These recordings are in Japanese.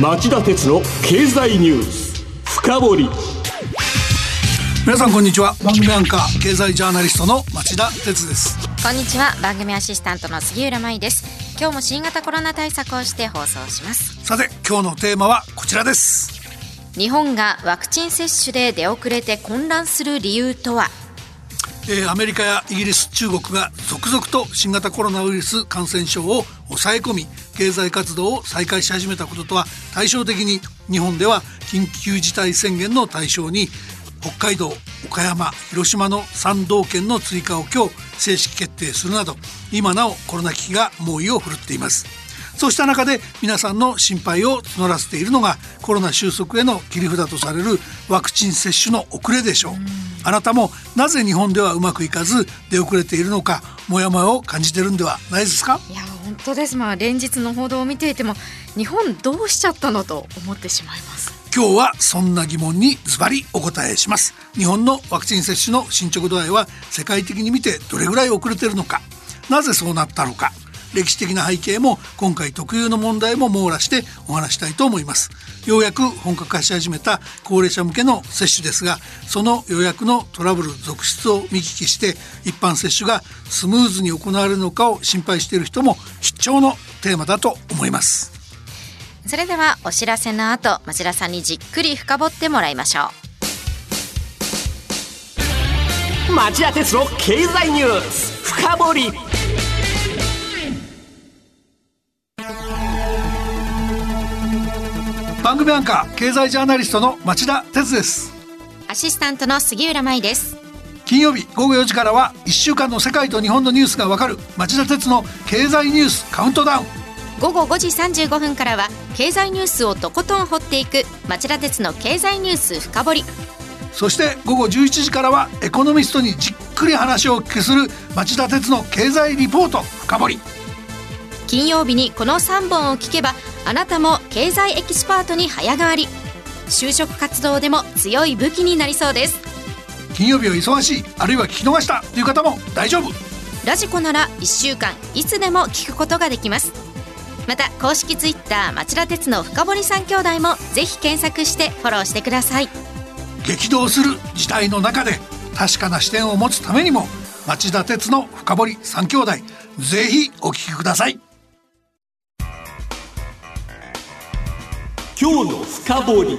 町田鉄の経済ニュース深掘り。皆さんこんにちは。番組アンカー経済ジャーナリストの町田鉄です。こんにちは。番組アシスタントの杉浦舞です。今日も新型コロナ対策をして放送します。さて今日のテーマはこちらです。日本がワクチン接種で出遅れて混乱する理由とは？えー、アメリカやイギリス中国が続々と新型コロナウイルス感染症を抑え込み経済活動を再開し始めたこととは対照的に日本では緊急事態宣言の対象に北海道岡山広島の3道県の追加を今日正式決定するなど今なおコロナ危機が猛威を振るっていますそうした中で皆さんの心配を募らせているのがコロナ収束への切り札とされるワクチン接種の遅れでしょう。あなたもなぜ日本ではうまくいかず出遅れているのかモヤモヤを感じてるんではないですか？いや当です。まあ連日の報道を見ていても日本どうしちゃったのと思ってしまいます。今日はそんな疑問にズバリお答えします。日本のワクチン接種の進捗度合いは世界的に見てどれぐらい遅れてるのか。なぜそうなったのか。歴史的な背景も今回特有の問題も網羅してお話したいと思います。ようやく本格化し始めた高齢者向けの接種ですがその予約のトラブル続出を見聞きして一般接種がスムーズに行われるのかを心配している人も必聴のテーマだと思います。それではお知らせの後町田さんにじっくり深掘ってもらいましょう。町田鉄の経済ニュース深掘番組アンカー経済ジャーナリストの町田鉄です。アシスタントの杉浦舞です。金曜日午後4時からは1週間の世界と日本のニュースがわかる町田鉄の経済ニュースカウントダウン。午後5時35分からは経済ニュースをとことん掘っていく町田鉄の経済ニュース深掘り。そして午後11時からはエコノミストにじっくり話をお聞きする町田鉄の経済リポート深掘り金曜日にこの3本を聞けばあなたも経済エキスパートに早変わり。就職活動でも強い武器になりそうです。金曜日は忙しいあるいは聞き逃したという方も大丈夫。ラジコなら1週間いつでも聞くことができます。また公式ツイッター町田鉄の深堀三兄弟もぜひ検索してフォローしてください。激動する時代の中で確かな視点を持つためにも町田鉄の深堀三兄弟ぜひお聞きください今日の深掘り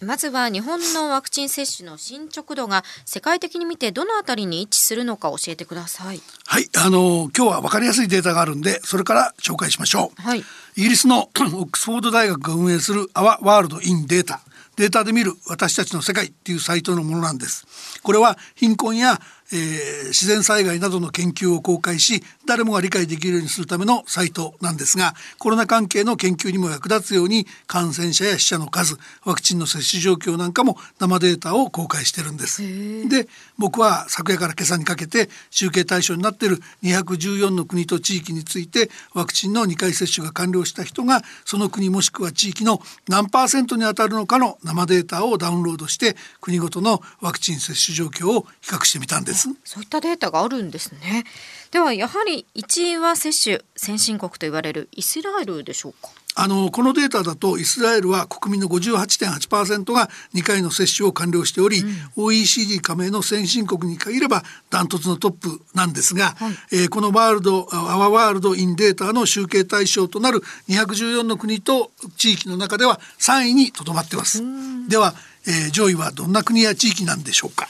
まずは日本のワクチン接種の進捗度が世界的に見てどのあたりに位置するのか教えてください。はい、あの今日は分かりやすいデータがあるんでそれから紹介しましょう。はい、イギリスの オックスフォード大学が運営するアワワールドインデータデータで見る私たちの世界っていうサイトのものなんです。これは貧困やえー、自然災害などの研究を公開し誰もが理解できるようにするためのサイトなんですがコロナ関係の研究にも役立つように感染者や死者の数ワクチンの接種状況なんかも生データを公開してるんです。で僕は昨夜から今朝にかけて集計対象になっている214の国と地域についてワクチンの2回接種が完了した人がその国もしくは地域の何パーセントに当たるのかの生データをダウンロードして国ごとのワクチン接種状況を比較してみたんです。そういったデータがあるんですね。ではやはり1位は接種先進国と言われるイスラエルでしょうか？あのこのデータだとイスラエルは国民の58.8%が2回の接種を完了しており、うん、OECD 加盟の先進国に限ればダントツのトップなんですが、はい、えー、このワールドアワワールドインデータの集計対象となる214の国と地域の中では3位にとどまってます。では、えー、上位はどんな国や地域なんでしょうか？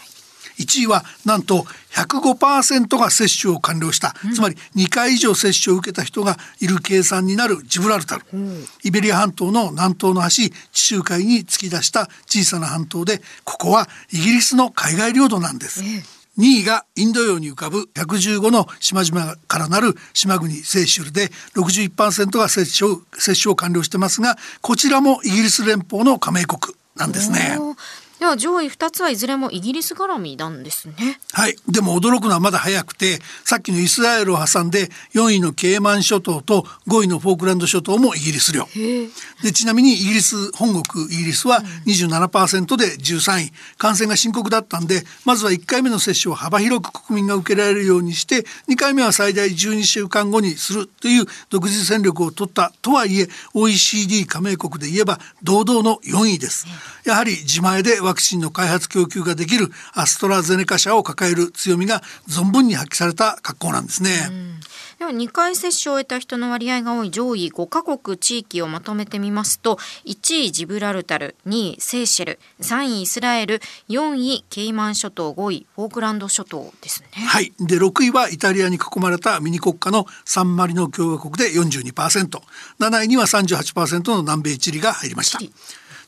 1位はなんと105%が接種を完了した、うん、つまり2回以上接種を受けた人がいる計算になるジブラルタル、う。ん、イベリア半島の南東の端地中海に突き出した小さな半島でここはイギリスの海外領土なんです。えー2位がインド洋に浮かぶ115の島々からなる島国セーシュルで61%が接種を接種を完了してますがこちらもイギリス連邦の加盟国なんですね。では上位2つはいずれもイギリス絡みなんですね。はい。でも驚くのはまだ早くてさっきのイスラエルを挟んで4位のケイマン諸島と5位のフォークランド諸島もイギリス領。でちなみにイギリス本国イギリスは27%で13位。感染が深刻だったんでまずは1回目の接種を幅広く国民が受けられるようにして2回目は最大12週間後にするという独自戦力を取ったとはいえ OECD 加盟国で言えば堂々の4位です。やはり自前でワクチンの開発供給ができるアストラゼネカ社を抱える強みが存分に発揮された格好なんですね。では2回接種を終えた人の割合が多い上位5カ国地域をまとめてみますと1位ジブラルタル2位セーシェル3位イスラエル4位ケイマン諸島5位フォークランド諸島ですね。はいで6位はイタリアに囲まれたミニ国家のサンマリノ共和国で 42%7 位には38%の南米チリが入りました。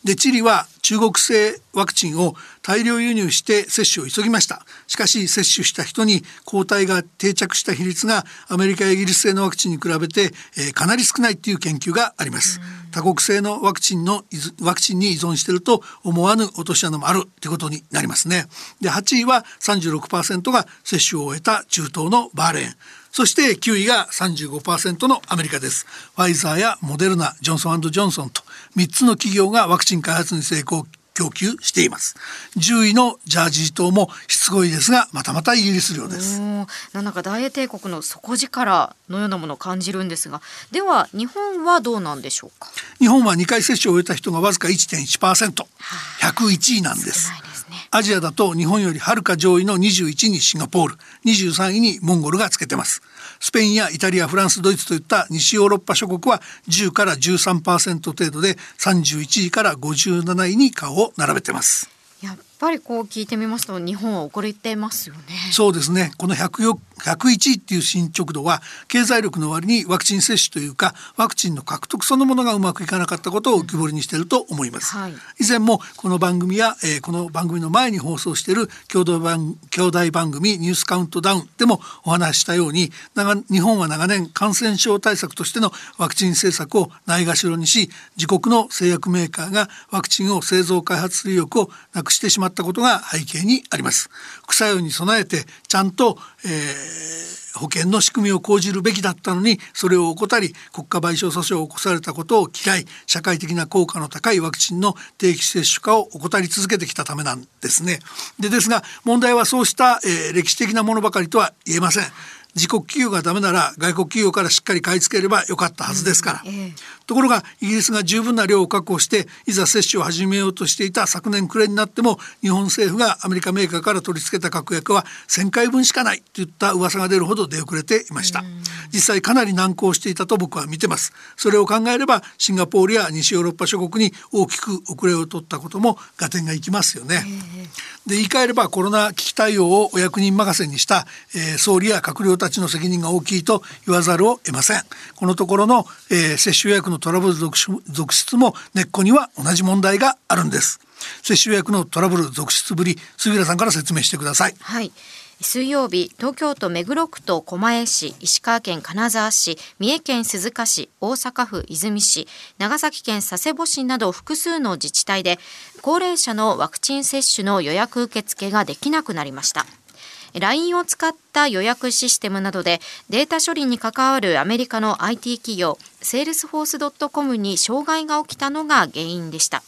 でチリは中国製ワクチンを大量輸入して接種を急ぎました。しかし接種した人に抗体が定着した比率がアメリカやイギリス製のワクチンに比べて、えー、かなり少ないっていう研究があります。多国製のワクチンのワクチンに依存していると思わぬ落とし穴もあるってことになりますね。で8位は36%が接種を終えた中東のバーレーンそして9位が35%のアメリカです。ファイザーやモデルナ、ジョンソンジョンソンと3つの企業がワクチン開発に成功供給しています。10位のジャージー島もしつこいですがまたまたイギリス領です。なんか大英帝国の底力のようなものを感じるんですがでは日本はどうなんでしょうか？日本は2回接種を終えた人がわずか 1.1%101 位なんです。アジアだと日本よりはるか上位の21位にシンガポール23位にモンゴルがつけてますスペインやイタリアフランスドイツといった西ヨーロッパ諸国は10から13%程度で31位から57位に顔を並べてます。やっぱりこう聞いてみますと日本は遅れてますよね。そうですね。この104 101位っていう進捗度は経済力の割にワクチン接種というかワクチンの獲得そのものがうまくいかなかったことを浮き彫りにしていると思います、はい、以前もこの番組や、えー、この番組の前に放送している共同番兄弟番組ニュースカウントダウンでもお話ししたように日本は長年感染症対策としてのワクチン政策をないがしろにし自国の製薬メーカーがワクチンを製造開発する意欲をなくしてしまったことが背景にあります。副作用に備えてちゃんと、えー、保険の仕組みを講じるべきだったのにそれを怠り国家賠償訴訟を起こされたことを嫌い社会的な効果の高いワクチンの定期接種化を怠り続けてきたためなんですね。でですが問題はそうした、えー、歴史的なものばかりとは言えません。自国企業がダメなら外国企業からしっかり買い付ければよかったはずですから、うんえー、ところがイギリスが十分な量を確保していざ接種を始めようとしていた昨年暮れになっても日本政府がアメリカメーカーから取り付けた確約は1,000回分しかないといった噂が出るほど出遅れていました、うん、実際かなり難航していたと僕は見てます。それを考えればシンガポールや西ヨーロッパ諸国に大きく遅れを取ったことも合点がいきますよね、えーで言い換えればコロナ危機対応をお役人任せにした、えー、総理や閣僚たちの責任が大きいと言わざるを得ません。このところの、えー、接種予約のトラブル続出も根っこには同じ問題があるんです。接種予約のトラブル続出ぶり杉浦さんから説明してください。はい。水曜日東京都目黒区と狛江市石川県金沢市三重県鈴鹿市大阪府和泉市長崎県佐世保市など複数の自治体で高齢者のワクチン接種の予約受付ができなくなりました。LINE を使った予約システムなどでデータ処理に関わるアメリカの IT 企業セールスフォース .com に障害が起きたのが原因でした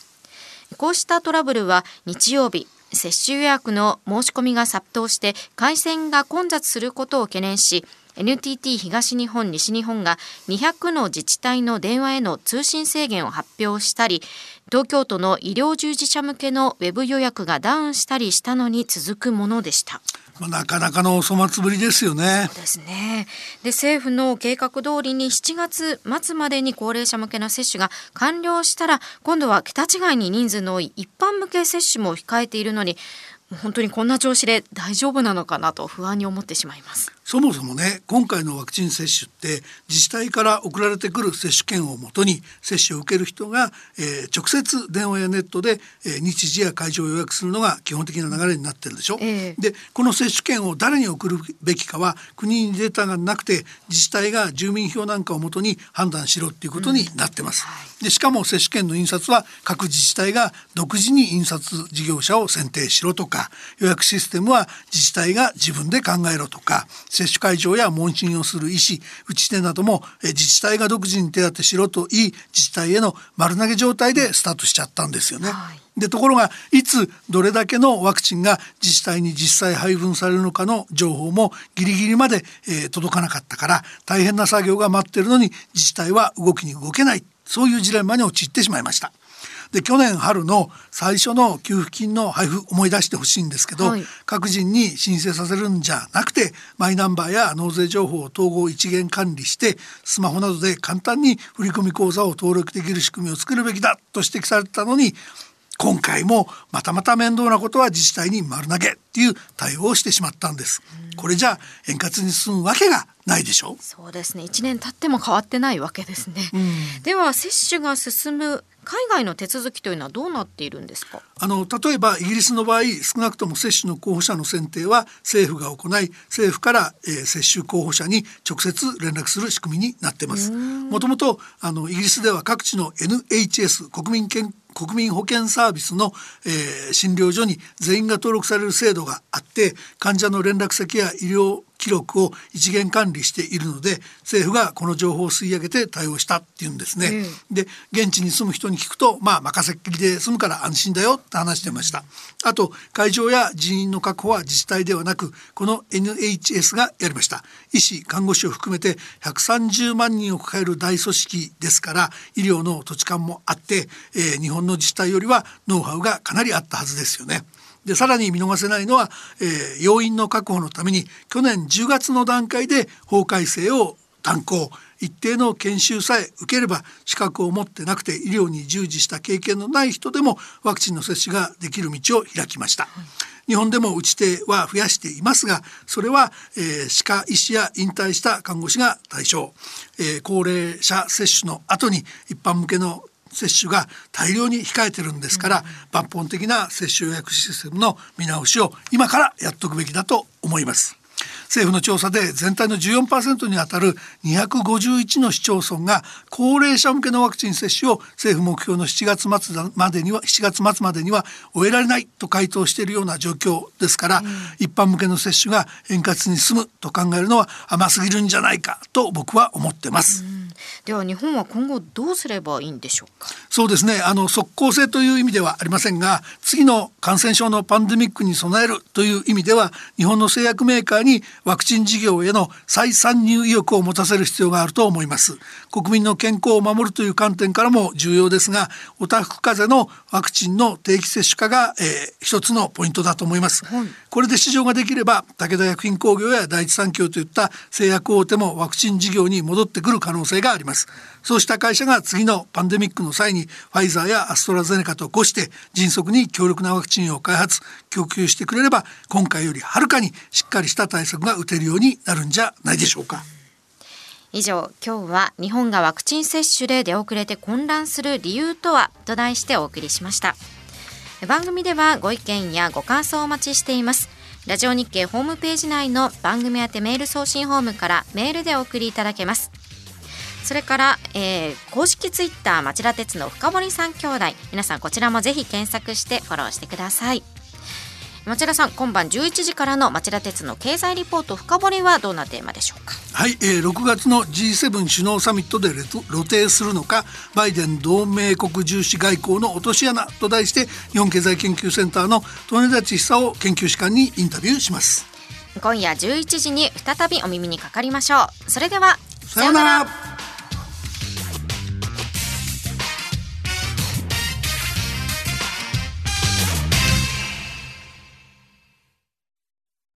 こうしたトラブルは日曜日接種予約の申し込みが殺到して回線が混雑することを懸念し NTT 東日本西日本が200の自治体の電話への通信制限を発表したり東京都の医療従事者向けのウェブ予約がダウンしたりしたのに続くものでした。まあ、なかなかのお粗末ぶりですよね。そうですね。で政府の計画通りに7月末までに高齢者向けの接種が完了したら今度は桁違いに人数の多い一般向け接種も控えているのに本当にこんな調子で大丈夫なのかなと不安に思ってしまいます。そもそもね今回のワクチン接種って自治体から送られてくる接種券をもとに接種を受ける人が、えー、直接電話やネットで、えー、日時や会場を予約するのが基本的な流れになってるでしょ？えー、でこの接種券を誰に送るべきかは国にデータがなくて自治体が住民票なんかをもとに判断しろっていうことになってます。うん、でしかも接種券の印刷は各自治体が独自に印刷事業者を選定しろとか予約システムは自治体が自分で考えろとか接種会場や問診をする医師打ち手なども自治体が独自に手当てしろといい自治体への丸投げ状態でスタートしちゃったんですよね。はいでところがいつどれだけのワクチンが自治体に実際配分されるのかの情報もギリギリまで、えー、届かなかったから大変な作業が待ってるのに自治体は動きに動けないそういうジレンマに陥ってしまいました。で去年春の最初の給付金の配布思い出してほしいんですけど、はい、各人に申請させるんじゃなくてマイナンバーや納税情報を統合一元管理してスマホなどで簡単に振込口座を登録できる仕組みを作るべきだと指摘されたのに今回もまたまた面倒なことは自治体に丸投げっていう対応をしてしまったんです。これじゃあ円滑に進むわけがないでしょそうですね。1年経っても変わってないわけですね、うん、では接種が進む海外の手続きというのはどうなっているんですか？あの例えばイギリスの場合少なくとも接種の候補者の選定は政府が行い政府から、えー、接種候補者に直接連絡する仕組みになってます。もともとあのイギリスでは各地の NHS 国民健国民保険サービスの、えー、診療所に全員が登録される制度があって患者の連絡先や医療記録を一元管理しているので政府がこの情報を吸い上げて対応したっていうんですね。うん、で現地に住む人に聞くとまあ任せっきりで済むから安心だよって話してました。あと会場や人員の確保は自治体ではなくこの NHS がやりました。医師看護師を含めて130万人を抱える大組織ですから医療の土地勘もあって、えー、日本の自治体よりはノウハウがかなりあったはずですよね。でさらに見逃せないのは、えー、要員の確保のために去年10月の段階で法改正を担行一定の研修さえ受ければ資格を持ってなくて医療に従事した経験のない人でもワクチンの接種ができる道を開きました。日本でも打ち手は増やしていますがそれは、えー、歯科医師や引退した看護師が対象、えー、高齢者接種の後に一般向けの接種が大量に控えてるんですから、抜本的な接種予約システムの見直しを今からやっとくべきだと思います。政府の調査で全体の14%にあたる251の市町村が高齢者向けのワクチン接種を政府目標の7月末までには7月末までには終えられないと回答しているような状況ですから、うん、一般向けの接種が円滑に進むと考えるのは甘すぎるんじゃないかと僕は思ってます。うんでは日本は今後どうすればいいんでしょうか？そうですね。あの即効性という意味ではありませんが次の感染症のパンデミックに備えるという意味では日本の製薬メーカーにワクチン事業への再参入意欲を持たせる必要があると思います。国民の健康を守るという観点からも重要ですがおたふく風邪のワクチンの定期接種化が、えー、一つのポイントだと思います、はい、これで市場ができれば武田薬品工業や第一三共といった製薬大手もワクチン事業に戻ってくる可能性があります。そうした会社が次のパンデミックの際にファイザーやアストラゼネカと起こして迅速に強力なワクチンを開発供給してくれれば今回よりはるかにしっかりした対策が打てるようになるんじゃないでしょうか。以上今日は日本がワクチン接種で出遅れて混乱する理由とはと題してお送りしました。番組ではご意見やご感想をお待ちしています。ラジオ日経ホームページ内の番組宛てメール送信ホームからメールでお送りいただけます。それから、えー、公式ツイッター町田鉄の深堀三兄弟。皆さんこちらもぜひ検索してフォローしてください。町田さん今晩11時からの町田鉄の経済リポート深掘りはどんなテーマでしょうか？はい、えー、6月の G7 首脳サミットで露呈するのかバイデン同盟国重視外交の落とし穴と題して日本経済研究センターの利根立久夫研究士官にインタビューします。今夜11時に再びお耳にかかりましょう。それではさようなら